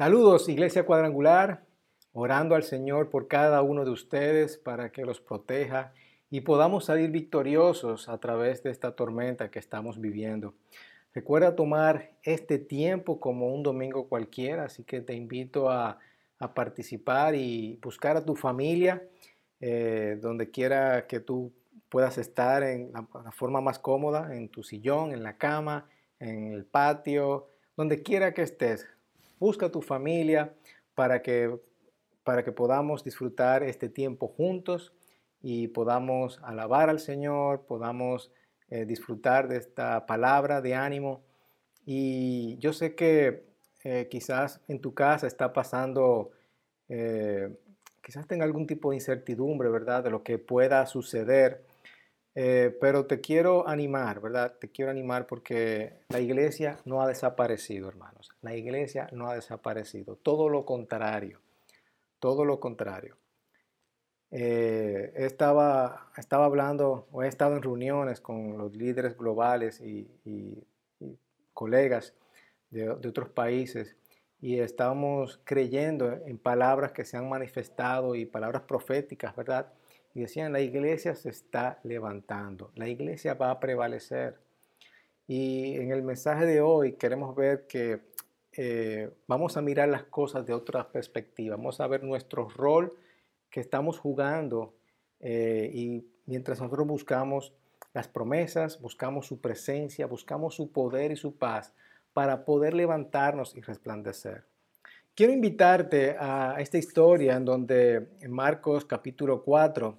Saludos, Iglesia Cuadrangular, orando al Señor por cada uno de ustedes para que los proteja y podamos salir victoriosos a través de esta tormenta que estamos viviendo. Recuerda tomar este tiempo como un domingo cualquiera, así que te invito a, participar y buscar a tu familia eh, donde quiera que tú puedas estar en la forma más cómoda, en tu sillón, en la cama, en el patio, donde quiera que estés busca a tu familia para que, para que podamos disfrutar este tiempo juntos y podamos alabar al Señor, podamos eh, disfrutar de esta palabra de ánimo. Y yo sé que eh, quizás en tu casa está pasando, eh, quizás tenga algún tipo de incertidumbre, ¿verdad? De lo que pueda suceder. Eh, pero te quiero animar, ¿verdad? Te quiero animar porque la iglesia no ha desaparecido, hermanos. La iglesia no ha desaparecido. Todo lo contrario. Todo lo contrario. Eh, estaba, estaba hablando o he estado en reuniones con los líderes globales y, colegas de, de otros países y estamos creyendo en palabras que se han manifestado y palabras proféticas, ¿verdad? Y decían, la iglesia se está levantando, la iglesia va a prevalecer. Y en el mensaje de hoy queremos ver que eh, vamos a mirar las cosas de otra perspectiva, vamos a ver nuestro rol que estamos jugando eh, y mientras nosotros buscamos las promesas, buscamos su presencia, buscamos su poder y su paz para poder levantarnos y resplandecer. Quiero invitarte a esta historia en donde en Marcos capítulo 4,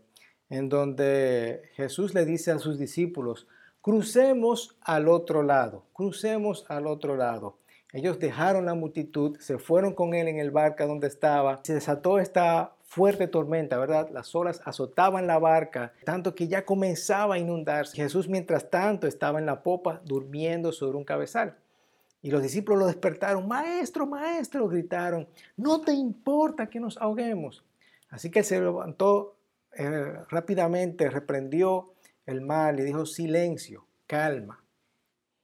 en donde Jesús le dice a sus discípulos, crucemos al otro lado, crucemos al otro lado. Ellos dejaron la multitud, se fueron con él en el barca donde estaba, se desató esta fuerte tormenta, ¿verdad? Las olas azotaban la barca, tanto que ya comenzaba a inundarse. Jesús, mientras tanto, estaba en la popa durmiendo sobre un cabezal. Y los discípulos lo despertaron, maestro, maestro, gritaron, no te importa que nos ahoguemos. Así que se levantó eh, rápidamente, reprendió el mal y dijo, silencio, calma.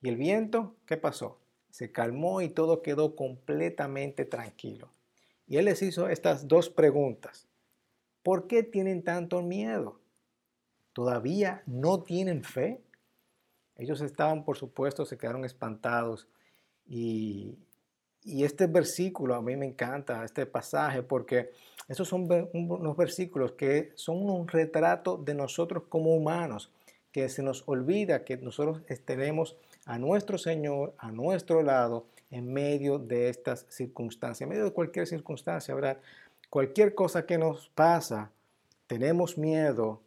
¿Y el viento qué pasó? Se calmó y todo quedó completamente tranquilo. Y él les hizo estas dos preguntas. ¿Por qué tienen tanto miedo? ¿Todavía no tienen fe? Ellos estaban, por supuesto, se quedaron espantados y, este versículo a mí me encanta, este pasaje, porque esos son unos versículos que son un retrato de nosotros como humanos, que se nos olvida que nosotros tenemos a nuestro Señor a nuestro lado en medio de estas circunstancias, en medio de cualquier circunstancia, ¿verdad? Cualquier cosa que nos pasa, tenemos miedo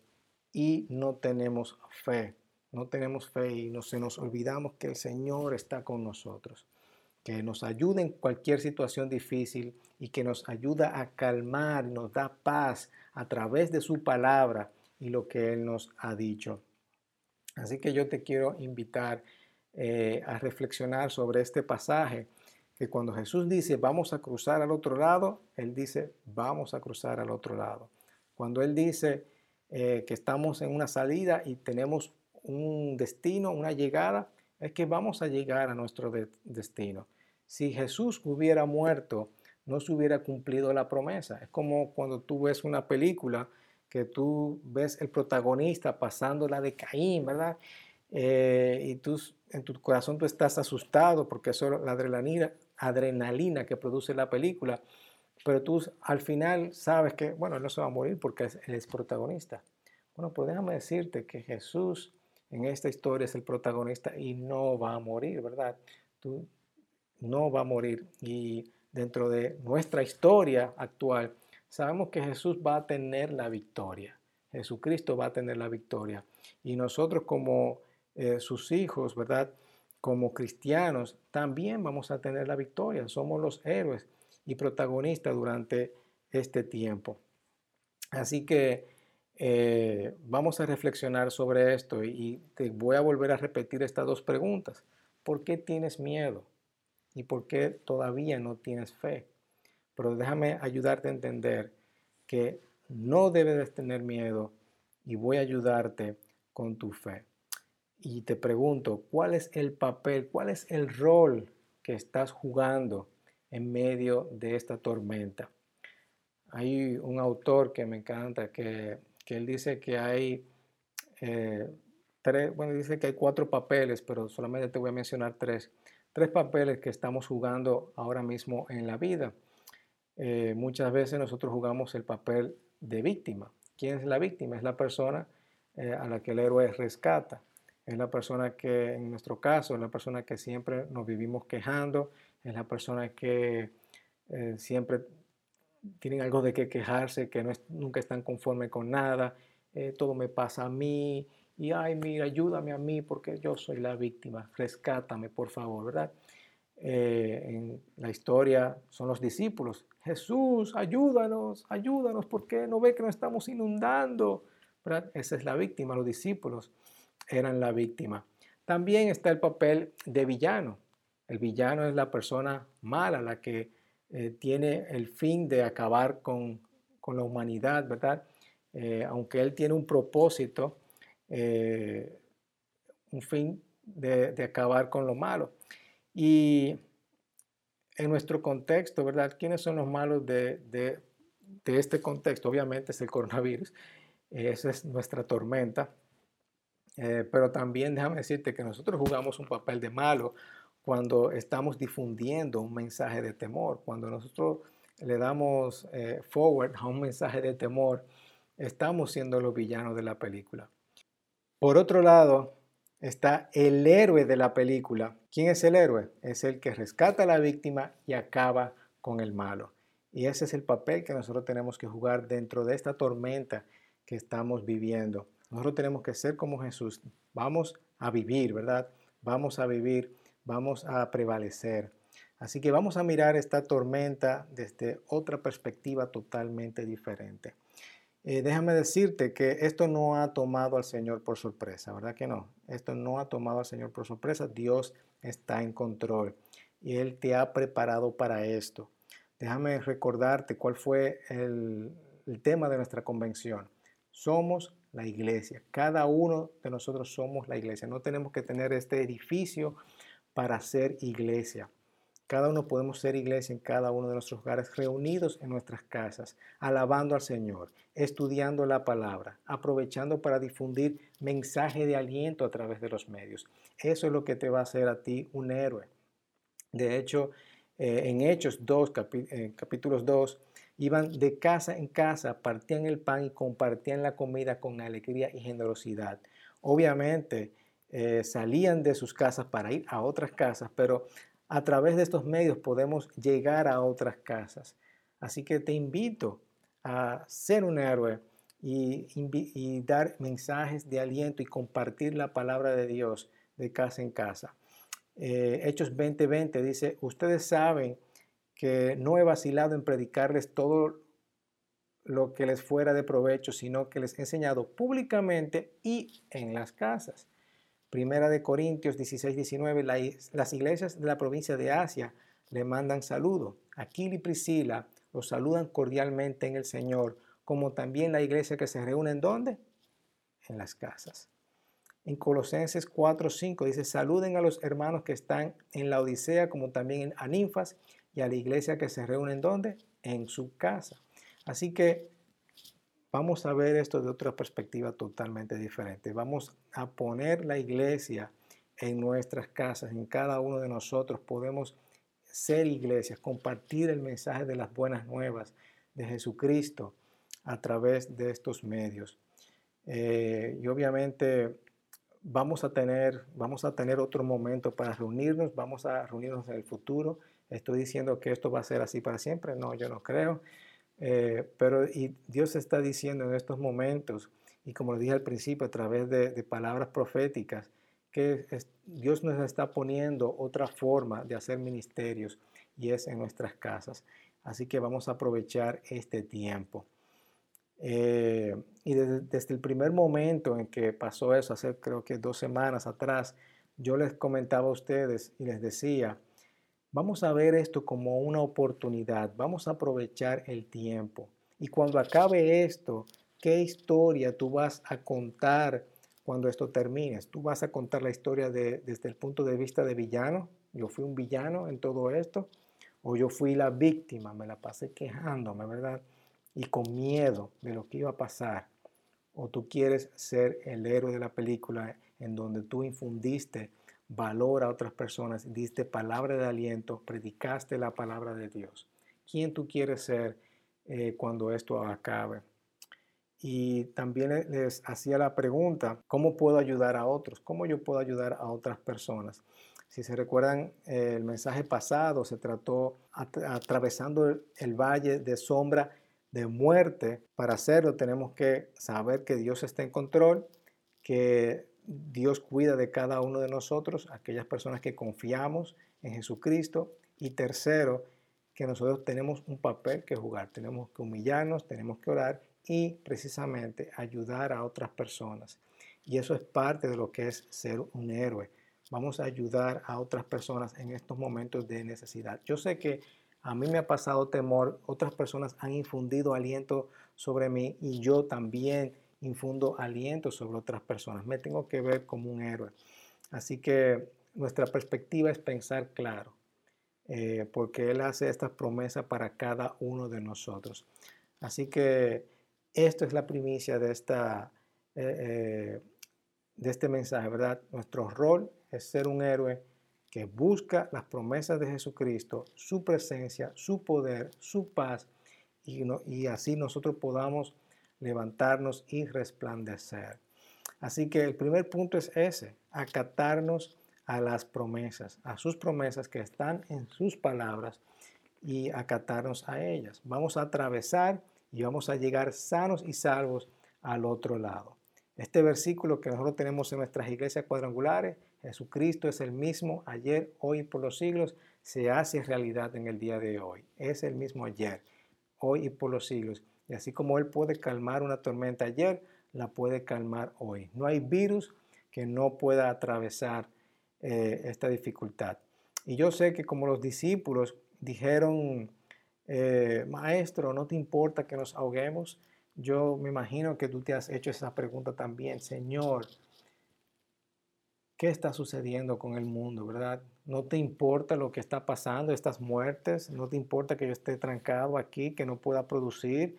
y no tenemos fe. No tenemos fe y no, se nos olvidamos que el Señor está con nosotros que nos ayude en cualquier situación difícil y que nos ayuda a calmar, nos da paz a través de su palabra y lo que Él nos ha dicho. Así que yo te quiero invitar eh, a reflexionar sobre este pasaje, que cuando Jesús dice vamos a cruzar al otro lado, Él dice vamos a cruzar al otro lado. Cuando Él dice eh, que estamos en una salida y tenemos un destino, una llegada, es que vamos a llegar a nuestro destino. Si Jesús hubiera muerto, no se hubiera cumplido la promesa. Es como cuando tú ves una película que tú ves el protagonista pasando la de Caín, ¿verdad? Eh, y tú, en tu corazón tú estás asustado porque es la adrenalina, adrenalina que produce la película, pero tú al final sabes que, bueno, él no se va a morir porque él es protagonista. Bueno, pues déjame decirte que Jesús en esta historia es el protagonista y no va a morir, ¿verdad? Tú no va a morir. Y dentro de nuestra historia actual, sabemos que Jesús va a tener la victoria. Jesucristo va a tener la victoria. Y nosotros como eh, sus hijos, ¿verdad? Como cristianos, también vamos a tener la victoria. Somos los héroes y protagonistas durante este tiempo. Así que eh, vamos a reflexionar sobre esto y te voy a volver a repetir estas dos preguntas. ¿Por qué tienes miedo? ¿Y por qué todavía no tienes fe? Pero déjame ayudarte a entender que no debes tener miedo y voy a ayudarte con tu fe. Y te pregunto, ¿cuál es el papel, cuál es el rol que estás jugando en medio de esta tormenta. Hay un autor que me encanta que, él dice que hay eh, tres, bueno, dice que hay cuatro papeles, pero solamente te voy a mencionar tres. Tres papeles que estamos jugando ahora mismo en la vida. Eh, muchas veces nosotros jugamos el papel de víctima. ¿Quién es la víctima? Es la persona eh, a la que el héroe rescata. Es la persona que, en nuestro caso, es la persona que siempre nos vivimos quejando, es la persona que siempre tienen algo de qué quejarse, que no nunca están conformes con nada, eh, todo me pasa a mí, y ay, mira, ayúdame a mí porque yo soy la víctima, rescátame, por favor, ¿verdad? Eh, en la historia son los discípulos, Jesús, ayúdanos, ayúdanos, porque no ve que nos estamos inundando, ¿verdad? Esa es la víctima, los discípulos eran la víctima. También está el papel de villano. El villano es la persona mala, la que eh, tiene el fin de acabar con, la humanidad, ¿verdad? Eh, aunque él tiene un propósito, eh, un fin de, acabar con lo malo. Y en nuestro contexto, ¿verdad? ¿Quiénes son los malos de, de este contexto? Obviamente es el coronavirus, esa es nuestra tormenta. pero también déjame decirte que nosotros jugamos un papel de malo cuando estamos difundiendo un mensaje de temor, cuando nosotros le damos eh, forward a un mensaje de temor, estamos siendo los villanos de la película. Por otro lado, está el héroe de la película. ¿Quién es el héroe? Es el que rescata a la víctima y acaba con el malo. Y ese es el papel que nosotros tenemos que jugar dentro de esta tormenta que estamos viviendo. Nosotros tenemos que ser como Jesús. Vamos a vivir, ¿verdad? Vamos a vivir vamos a prevalecer. Así que vamos a mirar esta tormenta desde otra perspectiva totalmente diferente. Eh, déjame decirte que esto no ha tomado al Señor por sorpresa, ¿verdad que no? Esto no ha tomado al Señor por sorpresa. Dios está en control y Él te ha preparado para esto. Déjame recordarte cuál fue el, el tema de nuestra convención. Somos la iglesia. Cada uno de nosotros somos la iglesia. No tenemos que tener este edificio para ser iglesia. Cada uno podemos ser iglesia en cada uno de nuestros hogares, reunidos en nuestras casas, alabando al Señor, estudiando la palabra, aprovechando para difundir mensaje de aliento a través de los medios. Eso es lo que te va a hacer a ti un héroe. De hecho, eh, en Hechos 2, eh, capítulos 2, iban de casa en casa, partían el pan y compartían la comida con alegría y generosidad. Obviamente, eh, salían de sus casas para ir a otras casas, pero a través de estos medios podemos llegar a otras casas. Así que te invito a ser un héroe y, dar mensajes de aliento y compartir la palabra de Dios de casa en casa. Eh, Hechos 20:20 dice, ustedes saben que no he vacilado en predicarles todo lo que les fuera de provecho, sino que les he enseñado públicamente y en las casas. Primera de Corintios 16, 19, las iglesias de la provincia de Asia le mandan saludo. Aquila y Priscila los saludan cordialmente en el Señor, como también la iglesia que se reúne en dónde? En las casas. En Colosenses 4, 5 dice, saluden a los hermanos que están en la Odisea, como también en Aninfas, y a la iglesia que se reúne en dónde? En su casa. Así que vamos a ver esto de otra perspectiva totalmente diferente. Vamos a poner la iglesia en nuestras casas, en cada uno de nosotros. Podemos ser iglesias, compartir el mensaje de las buenas nuevas de Jesucristo a través de estos medios. Eh, y obviamente vamos a tener, vamos a tener otro momento para reunirnos, vamos a reunirnos en el futuro. Estoy diciendo que esto va a ser así para siempre, no, yo no creo. Eh, pero y Dios está diciendo en estos momentos, y como lo dije al principio, a través de, palabras proféticas, que Dios nos está poniendo otra forma de hacer ministerios y es en nuestras casas. Así que vamos a aprovechar este tiempo. Eh, y desde, desde, el primer momento en que pasó eso, hace creo que dos semanas atrás, yo les comentaba a ustedes y les decía, Vamos a ver esto como una oportunidad, vamos a aprovechar el tiempo. Y cuando acabe esto, ¿qué historia tú vas a contar cuando esto termine? ¿Tú vas a contar la historia desde el punto de vista de villano? Yo fui un villano en todo esto. O yo fui la víctima, me la pasé quejándome, ¿verdad? Y con miedo de lo que iba a pasar. O tú quieres ser el héroe de la película en donde tú infundiste valor a otras personas, diste palabra de aliento, predicaste la palabra de Dios. ¿Quién tú quieres ser eh, cuando esto acabe? Y también les hacía la pregunta, ¿cómo puedo ayudar a otros? ¿Cómo yo puedo ayudar a otras personas? Si se recuerdan, el mensaje pasado se trató atravesando el, valle de sombra de muerte. Para hacerlo tenemos que saber que Dios está en control, que Dios cuida de cada uno de nosotros, aquellas personas que confiamos en Jesucristo. Y tercero, que nosotros tenemos un papel que jugar, tenemos que humillarnos, tenemos que orar y precisamente ayudar a otras personas. Y eso es parte de lo que es ser un héroe. Vamos a ayudar a otras personas en estos momentos de necesidad. Yo sé que a mí me ha pasado temor, otras personas han infundido aliento sobre mí y yo también infundo aliento sobre otras personas. Me tengo que ver como un héroe. Así que nuestra perspectiva es pensar claro, eh, porque Él hace estas promesas para cada uno de nosotros. Así que esto es la primicia de, esta, eh, eh, de este mensaje, ¿verdad? Nuestro rol es ser un héroe que busca las promesas de Jesucristo, su presencia, su poder, su paz, y, y así nosotros podamos levantarnos y resplandecer. Así que el primer punto es ese, acatarnos a las promesas, a sus promesas que están en sus palabras y acatarnos a ellas. Vamos a atravesar y vamos a llegar sanos y salvos al otro lado. Este versículo que nosotros tenemos en nuestras iglesias cuadrangulares, Jesucristo es el mismo ayer, hoy y por los siglos, se hace realidad en el día de hoy. Es el mismo ayer, hoy y por los siglos. Y así como Él puede calmar una tormenta ayer, la puede calmar hoy. No hay virus que no pueda atravesar eh, esta dificultad. Y yo sé que como los discípulos dijeron, eh, maestro, ¿no te importa que nos ahoguemos? Yo me imagino que tú te has hecho esa pregunta también, Señor, ¿qué está sucediendo con el mundo, verdad? ¿No te importa lo que está pasando, estas muertes? ¿No te importa que yo esté trancado aquí, que no pueda producir?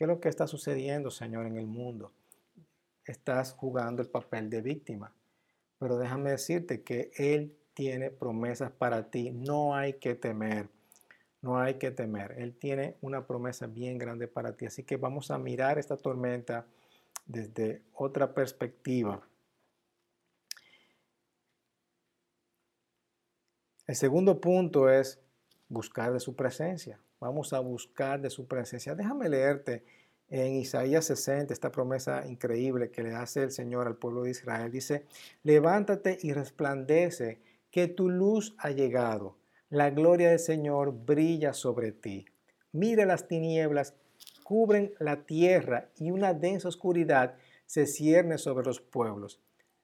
¿Qué es lo que está sucediendo, Señor, en el mundo? Estás jugando el papel de víctima. Pero déjame decirte que Él tiene promesas para ti. No hay que temer. No hay que temer. Él tiene una promesa bien grande para ti. Así que vamos a mirar esta tormenta desde otra perspectiva. El segundo punto es buscar de su presencia. Vamos a buscar de su presencia. Déjame leerte en Isaías 60 esta promesa increíble que le hace el Señor al pueblo de Israel. Dice, levántate y resplandece, que tu luz ha llegado la gloria del Señor brilla sobre ti. Mira las tinieblas cubren la tierra y una densa oscuridad se cierne sobre los pueblos.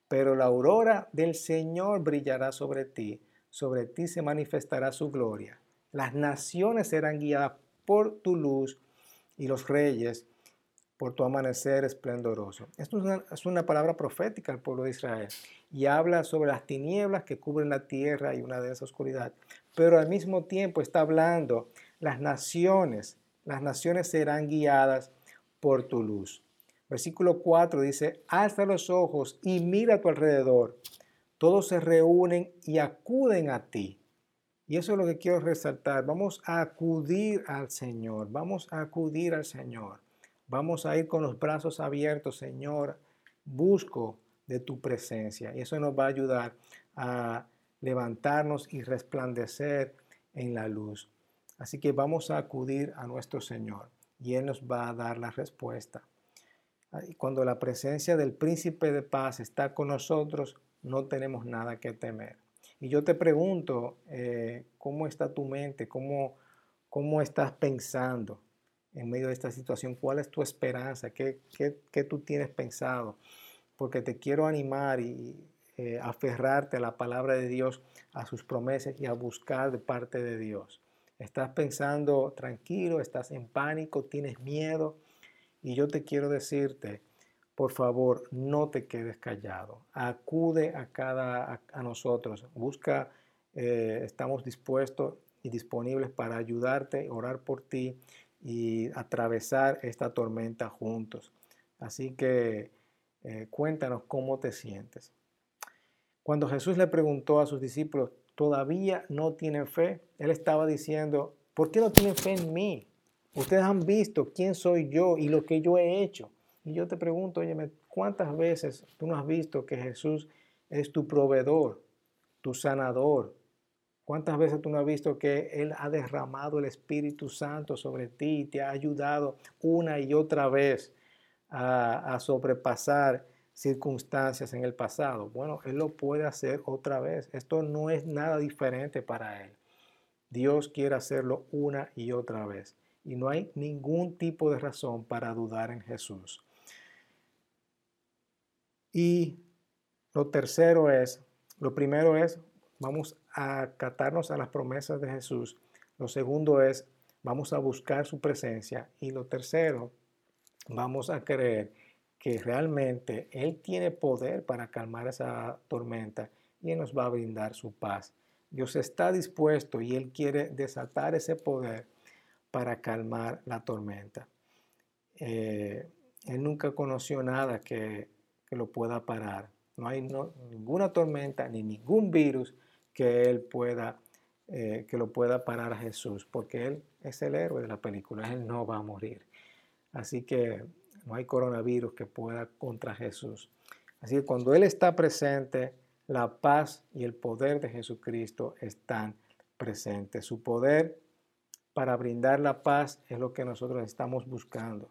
Pero la aurora del Señor brillará sobre ti, sobre ti se manifestará su gloria. Las naciones serán guiadas por tu luz y los reyes por tu amanecer esplendoroso. Esto es una, es una, palabra profética al pueblo de Israel y habla sobre las tinieblas que cubren la tierra y una densa oscuridad pero al mismo tiempo está hablando, las naciones, las naciones serán guiadas por tu luz. Versículo 4 dice, alza los ojos y mira a tu alrededor. Todos se reúnen y acuden a ti. Y eso es lo que quiero resaltar. Vamos a acudir al Señor. Vamos a acudir al Señor. Vamos a ir con los brazos abiertos, Señor. Busco de tu presencia. Y eso nos va a ayudar a levantarnos y resplandecer en la luz. Así que vamos a acudir a nuestro Señor y Él nos va a dar la respuesta. Cuando la presencia del príncipe de paz está con nosotros, no tenemos nada que temer. Y yo te pregunto, eh, ¿cómo está tu mente? ¿Cómo, ¿Cómo estás pensando en medio de esta situación? ¿Cuál es tu esperanza? ¿Qué, qué, qué tú tienes pensado? Porque te quiero animar y eh, aferrarte a la palabra de Dios, a sus promesas y a buscar de parte de Dios. Estás pensando tranquilo, estás en pánico, tienes miedo y yo te quiero decirte, por favor, no te quedes callado. Acude a cada a, nosotros, busca, eh, estamos dispuestos y disponibles para ayudarte, orar por ti y atravesar esta tormenta juntos. Así que eh, cuéntanos cómo te sientes. Cuando Jesús le preguntó a sus discípulos, ¿todavía no tienen fe? Él estaba diciendo, ¿por qué no tienen fe en mí? Ustedes han visto quién soy yo y lo que yo he hecho. Y yo te pregunto, oye, ¿cuántas veces tú no has visto que Jesús es tu proveedor, tu sanador? ¿Cuántas veces tú no has visto que Él ha derramado el Espíritu Santo sobre ti y te ha ayudado una y otra vez a, a sobrepasar circunstancias en el pasado? Bueno, Él lo puede hacer otra vez. Esto no es nada diferente para Él. Dios quiere hacerlo una y otra vez. Y no hay ningún tipo de razón para dudar en Jesús. Y lo tercero es, lo primero es, vamos a acatarnos a las promesas de Jesús. Lo segundo es, vamos a buscar su presencia. Y lo tercero, vamos a creer que realmente Él tiene poder para calmar esa tormenta y Él nos va a brindar su paz. Dios está dispuesto y Él quiere desatar ese poder para calmar la tormenta. Eh, él nunca conoció nada que que lo pueda parar. No hay ninguna tormenta ni ningún virus que él pueda, eh, que lo pueda parar a Jesús, porque él es el héroe de la película, él no va a morir. Así que no hay coronavirus que pueda contra Jesús. Así que cuando Él está presente, la paz y el poder de Jesucristo están presentes. Su poder para brindar la paz es lo que nosotros estamos buscando,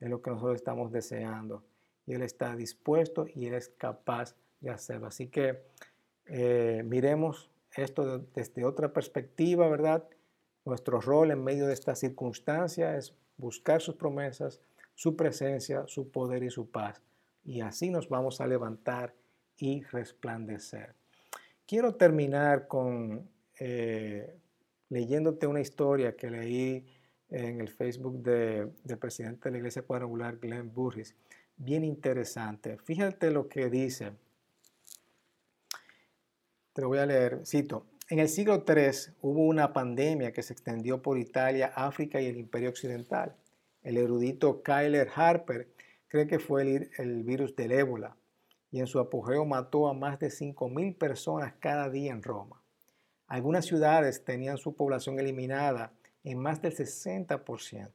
es lo que nosotros estamos deseando y Él está dispuesto y Él es capaz de hacerlo. Así que eh, miremos esto desde otra perspectiva, ¿verdad? Nuestro rol en medio de esta circunstancia es buscar sus promesas, su presencia, su poder y su paz. Y así nos vamos a levantar y resplandecer. Quiero terminar con eh, leyéndote una historia que leí en el Facebook del presidente de la Iglesia Cuadrangular, Glenn Burris bien interesante. Fíjate lo que dice. Te lo voy a leer. Cito. En el siglo III hubo una pandemia que se extendió por Italia, África y el Imperio Occidental. El erudito Kyler Harper cree que fue el, el virus del ébola y en su apogeo mató a más de 5.000 personas cada día en Roma. Algunas ciudades tenían su población eliminada en más del 60%.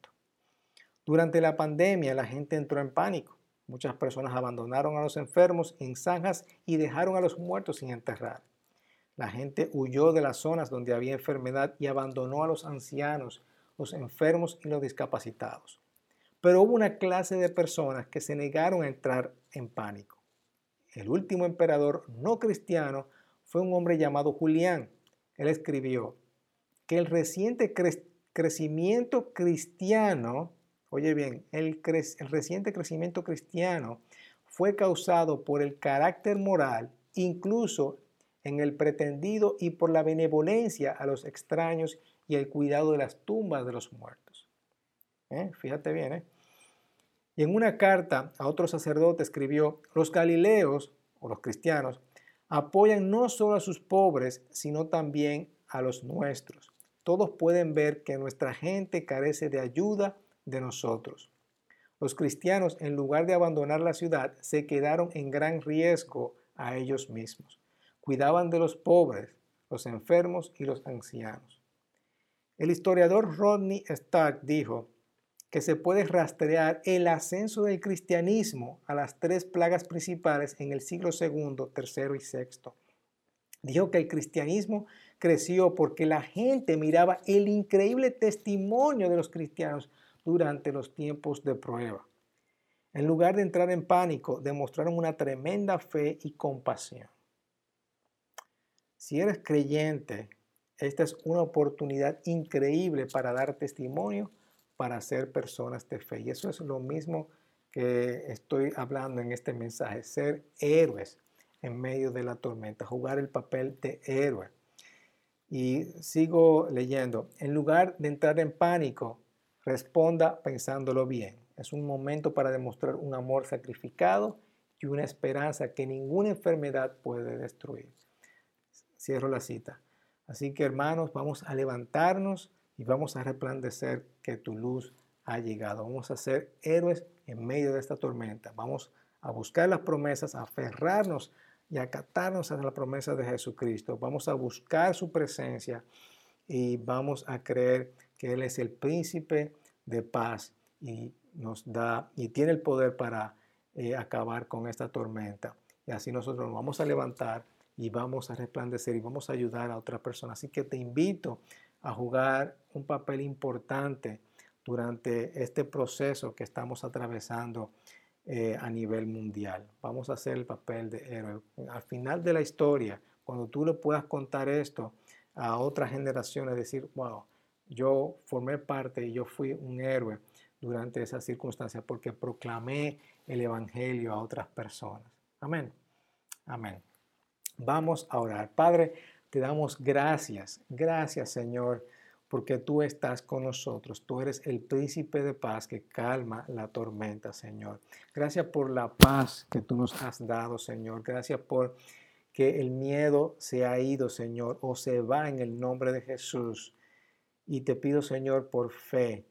Durante la pandemia la gente entró en pánico Muchas personas abandonaron a los enfermos en zanjas y dejaron a los muertos sin enterrar. La gente huyó de las zonas donde había enfermedad y abandonó a los ancianos, los enfermos y los discapacitados. Pero hubo una clase de personas que se negaron a entrar en pánico. El último emperador no cristiano fue un hombre llamado Julián. Él escribió que el reciente crecimiento cristiano Oye bien, el, reciente crecimiento cristiano fue causado por el carácter moral, incluso en el pretendido y por la benevolencia a los extraños y el cuidado de las tumbas de los muertos. ¿Eh? Fíjate bien, ¿eh? Y en una carta a otro sacerdote escribió, los galileos, o los cristianos, apoyan no solo a sus pobres, sino también a los nuestros. Todos pueden ver que nuestra gente carece de ayuda de nosotros. Los cristianos, en lugar de abandonar la ciudad, se quedaron en gran riesgo a ellos mismos. Cuidaban de los pobres, los enfermos y los ancianos. El historiador Rodney Stark dijo que se puede rastrear el ascenso del cristianismo a las tres plagas principales en el siglo II, tercero y sexto. Dijo que el cristianismo creció porque la gente miraba el increíble testimonio de los cristianos durante los tiempos de prueba. En lugar de entrar en pánico, demostraron una tremenda fe y compasión. Si eres creyente, esta es una oportunidad increíble para dar testimonio, para ser personas de fe. Y eso es lo mismo que estoy hablando en este mensaje, ser héroes en medio de la tormenta, jugar el papel de héroe. Y sigo leyendo, en lugar de entrar en pánico, Responda pensándolo bien. Es un momento para demostrar un amor sacrificado y una esperanza que ninguna enfermedad puede destruir. Cierro la cita. Así que hermanos, vamos a levantarnos y vamos a resplandecer que tu luz ha llegado. Vamos a ser héroes en medio de esta tormenta. Vamos a buscar las promesas, a aferrarnos y acatarnos a la promesa de Jesucristo. Vamos a buscar su presencia y vamos a creer que Él es el príncipe de paz y nos da y tiene el poder para eh, acabar con esta tormenta. Y así nosotros nos vamos a levantar y vamos a resplandecer y vamos a ayudar a otras personas. Así que te invito a jugar un papel importante durante este proceso que estamos atravesando eh, a nivel mundial. Vamos a hacer el papel de héroe. Al final de la historia, cuando tú le puedas contar esto a otras generaciones, decir, wow, yo formé parte y yo fui un héroe durante esa circunstancia porque proclamé el Evangelio a otras personas. Amén. Amén. Vamos a orar. Padre, te damos gracias. Gracias, Señor porque tú estás con nosotros. Tú eres el príncipe de paz que calma la tormenta, Señor. Gracias por la paz que tú nos has dado, Señor. Gracias por que el miedo se ha ido, Señor, o se va en el nombre de Jesús. Y te pido, Señor, por fe.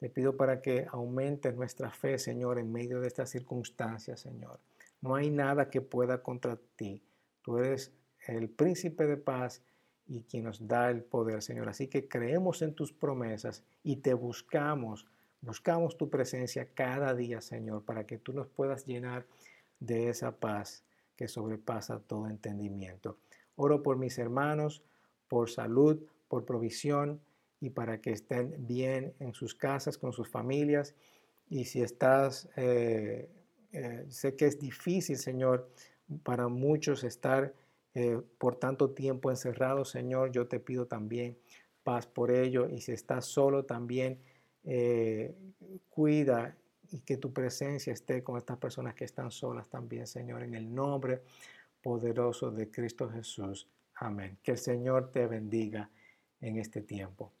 Te pido para que aumente nuestra fe, Señor, en medio de estas circunstancias, Señor. No hay nada que pueda contra ti. Tú eres el príncipe de paz y quien nos da el poder, Señor. Así que creemos en tus promesas y te buscamos, buscamos tu presencia cada día, Señor, para que tú nos puedas llenar de esa paz que sobrepasa todo entendimiento. Oro por mis hermanos, por salud, por provisión y para que estén bien en sus casas, con sus familias. Y si estás, eh, eh, sé que es difícil, Señor, para muchos estar eh, por tanto tiempo encerrado, Señor, yo te pido también paz por ello. Y si estás solo también, cuida y que tu presencia esté con estas personas que están solas también, Señor, en el nombre poderoso de Cristo Jesús. Amén. Que el Señor te bendiga en este tiempo.